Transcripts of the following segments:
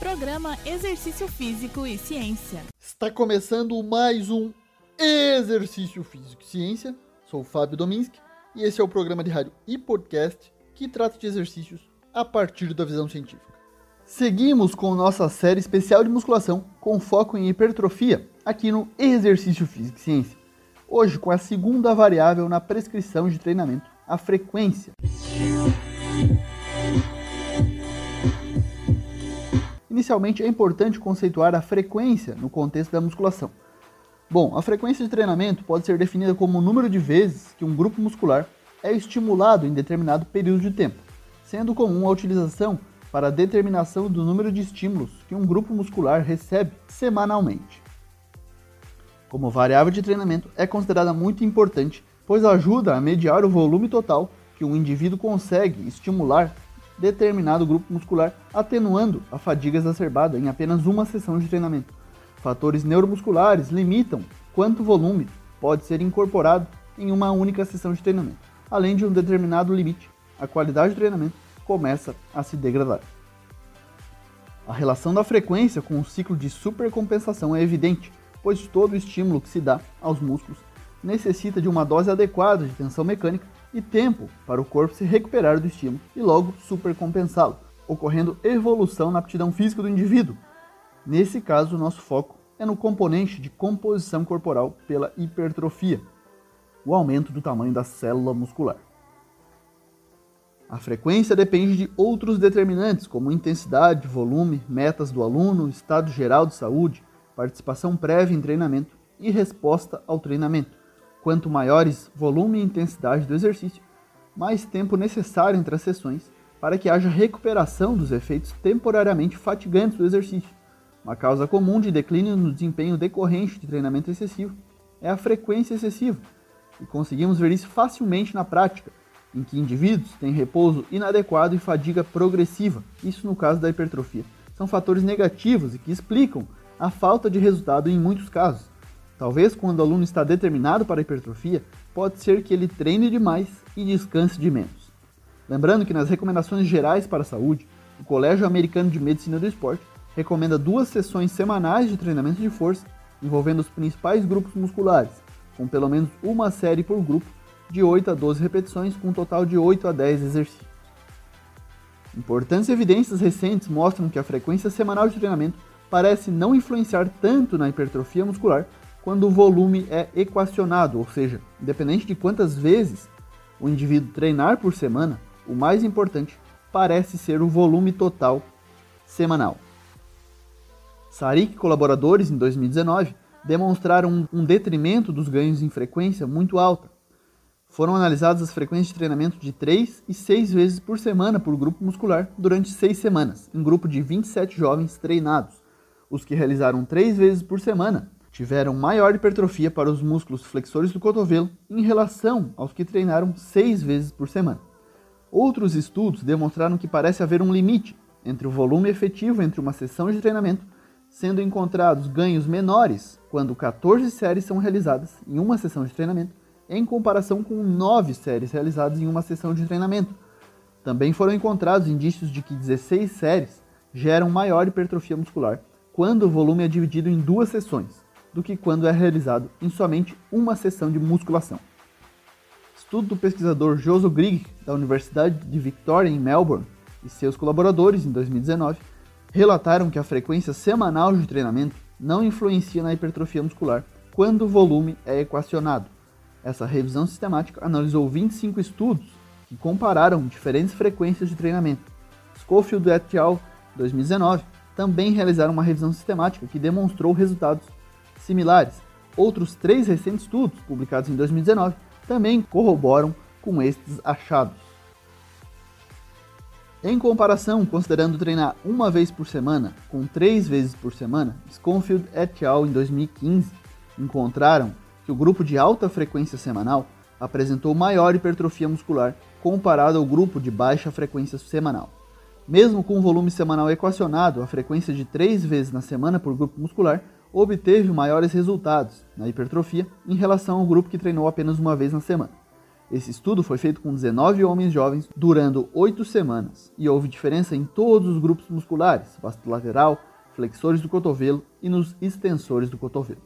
Programa Exercício Físico e Ciência. Está começando mais um Exercício Físico e Ciência. Sou o Fábio Dominski e esse é o programa de rádio e podcast que trata de exercícios a partir da visão científica. Seguimos com nossa série especial de musculação com foco em hipertrofia aqui no Exercício Físico e Ciência. Hoje com a segunda variável na prescrição de treinamento, a frequência. Inicialmente, é importante conceituar a frequência no contexto da musculação. Bom, a frequência de treinamento pode ser definida como o número de vezes que um grupo muscular é estimulado em determinado período de tempo, sendo comum a utilização para a determinação do número de estímulos que um grupo muscular recebe semanalmente. Como variável de treinamento, é considerada muito importante, pois ajuda a mediar o volume total que um indivíduo consegue estimular determinado grupo muscular, atenuando a fadiga exacerbada em apenas uma sessão de treinamento. Fatores neuromusculares limitam quanto volume pode ser incorporado em uma única sessão de treinamento. Além de um determinado limite, a qualidade do treinamento começa a se degradar. A relação da frequência com o ciclo de supercompensação é evidente, pois todo estímulo que se dá aos músculos necessita de uma dose adequada de tensão mecânica e tempo para o corpo se recuperar do estímulo e logo supercompensá-lo, ocorrendo evolução na aptidão física do indivíduo. Nesse caso, o nosso foco é no componente de composição corporal pela hipertrofia, o aumento do tamanho da célula muscular. A frequência depende de outros determinantes, como intensidade, volume, metas do aluno, estado geral de saúde, participação prévia em treinamento e resposta ao treinamento. Quanto maiores volume e intensidade do exercício, mais tempo necessário entre as sessões para que haja recuperação dos efeitos temporariamente fatigantes do exercício. Uma causa comum de declínio no desempenho decorrente de treinamento excessivo é a frequência excessiva, e conseguimos ver isso facilmente na prática, em que indivíduos têm repouso inadequado e fadiga progressiva, isso no caso da hipertrofia. São fatores negativos e que explicam a falta de resultado em muitos casos. Talvez quando o aluno está determinado para a hipertrofia, pode ser que ele treine demais e descanse de menos. Lembrando que nas recomendações gerais para a saúde, o Colégio Americano de Medicina do Esporte recomenda duas sessões semanais de treinamento de força envolvendo os principais grupos musculares, com pelo menos uma série por grupo, de 8 a 12 repetições, com um total de 8 a 10 exercícios. Importantes evidências recentes mostram que a frequência semanal de treinamento parece não influenciar tanto na hipertrofia muscular quando o volume é equacionado, ou seja, independente de quantas vezes o indivíduo treinar por semana, o mais importante parece ser o volume total semanal. Sarik e colaboradores, em 2019, demonstraram um detrimento dos ganhos em frequência muito alta. Foram analisadas as frequências de treinamento de 3 e 6 vezes por semana por grupo muscular durante 6 semanas, em grupo de 27 jovens treinados. Os que realizaram 3 vezes por semana tiveram maior hipertrofia para os músculos flexores do cotovelo em relação aos que treinaram seis vezes por semana. Outros estudos demonstraram que parece haver um limite entre o volume efetivo entre uma sessão de treinamento, sendo encontrados ganhos menores quando 14 séries são realizadas em uma sessão de treinamento, em comparação com 9 séries realizadas em uma sessão de treinamento. Também foram encontrados indícios de que 16 séries geram maior hipertrofia muscular quando o volume é dividido em duas sessões, do que quando é realizado em somente uma sessão de musculação. Estudo do pesquisador Joso Grigg, da Universidade de Victoria, em Melbourne, e seus colaboradores, em 2019, relataram que a frequência semanal de treinamento não influencia na hipertrofia muscular quando o volume é equacionado. Essa revisão sistemática analisou 25 estudos que compararam diferentes frequências de treinamento. Schofield et al. 2019 também realizaram uma revisão sistemática que demonstrou resultados similares. Outros três recentes estudos, publicados em 2019, também corroboram com estes achados. Em comparação, considerando treinar uma vez por semana com três vezes por semana, Schofield et al. em 2015 encontraram que o grupo de alta frequência semanal apresentou maior hipertrofia muscular comparado ao grupo de baixa frequência semanal. Mesmo com o volume semanal equacionado, a frequência de três vezes na semana por grupo muscular obteve maiores resultados na hipertrofia em relação ao grupo que treinou apenas uma vez na semana. Esse estudo foi feito com 19 homens jovens durando 8 semanas e houve diferença em todos os grupos musculares, vasto lateral, flexores do cotovelo e nos extensores do cotovelo.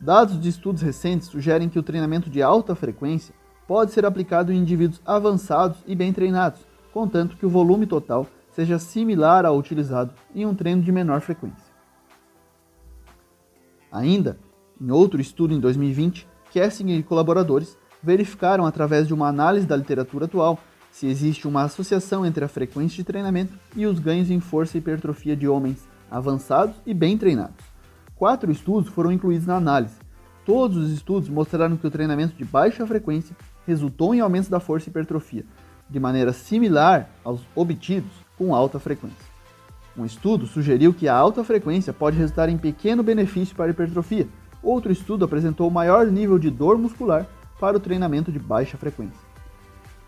Dados de estudos recentes sugerem que o treinamento de alta frequência pode ser aplicado em indivíduos avançados e bem treinados, contanto que o volume total seja similar ao utilizado em um treino de menor frequência. Ainda, em outro estudo em 2020, Kessing e colaboradores verificaram através de uma análise da literatura atual se existe uma associação entre a frequência de treinamento e os ganhos em força e hipertrofia de homens avançados e bem treinados. Quatro estudos foram incluídos na análise. Todos os estudos mostraram que o treinamento de baixa frequência resultou em aumentos da força e hipertrofia, de maneira similar aos obtidos com alta frequência. Um estudo sugeriu que a alta frequência pode resultar em pequeno benefício para a hipertrofia. Outro estudo apresentou maior nível de dor muscular para o treinamento de baixa frequência.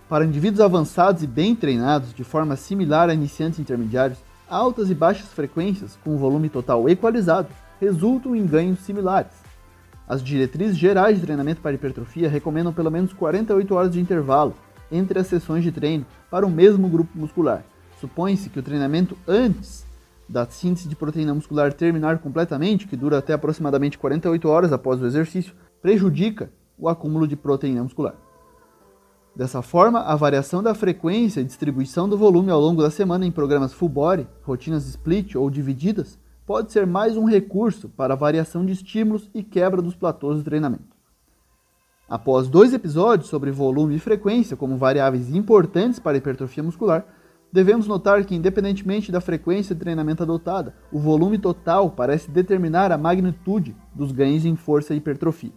Para indivíduos avançados e bem treinados, de forma similar a iniciantes intermediários, altas e baixas frequências, com volume total equalizado, resultam em ganhos similares. As diretrizes gerais de treinamento para hipertrofia recomendam pelo menos 48 horas de intervalo entre as sessões de treino para o mesmo grupo muscular. Supõe-se que o treinamento antes da síntese de proteína muscular terminar completamente, que dura até aproximadamente 48 horas após o exercício, prejudica o acúmulo de proteína muscular. Dessa forma, a variação da frequência e distribuição do volume ao longo da semana em programas full body, rotinas split ou divididas, pode ser mais um recurso para a variação de estímulos e quebra dos platôs de treinamento. Após dois episódios sobre volume e frequência como variáveis importantes para a hipertrofia muscular, devemos notar que, independentemente da frequência de treinamento adotada, o volume total parece determinar a magnitude dos ganhos em força e hipertrofia.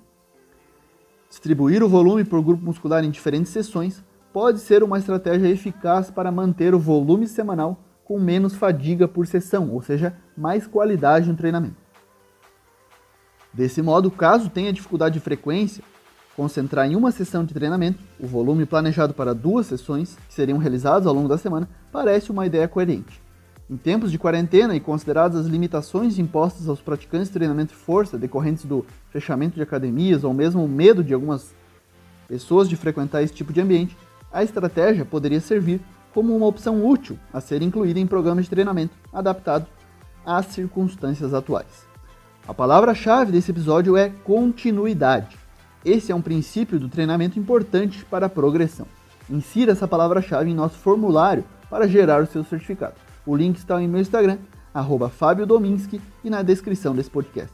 Distribuir o volume por grupo muscular em diferentes sessões pode ser uma estratégia eficaz para manter o volume semanal com menos fadiga por sessão, ou seja, mais qualidade no treinamento. Desse modo, caso tenha dificuldade de frequência, concentrar em uma sessão de treinamento o volume planejado para duas sessões, que seriam realizadas ao longo da semana, parece uma ideia coerente. Em tempos de quarentena e consideradas as limitações impostas aos praticantes de treinamento de força decorrentes do fechamento de academias ou mesmo o medo de algumas pessoas de frequentar esse tipo de ambiente, a estratégia poderia servir como uma opção útil a ser incluída em programas de treinamento adaptados às circunstâncias atuais. A palavra-chave desse episódio é continuidade. Esse é um princípio do treinamento importante para a progressão. Insira essa palavra-chave em nosso formulário para gerar o seu certificado. O link está em meu Instagram, arroba Fábio Dominski, e na descrição desse podcast.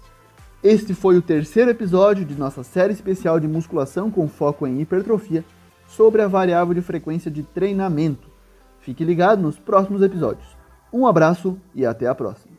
Este foi o terceiro episódio de nossa série especial de musculação com foco em hipertrofia sobre a variável de frequência de treinamento. Fique ligado nos próximos episódios. Um abraço e até a próxima.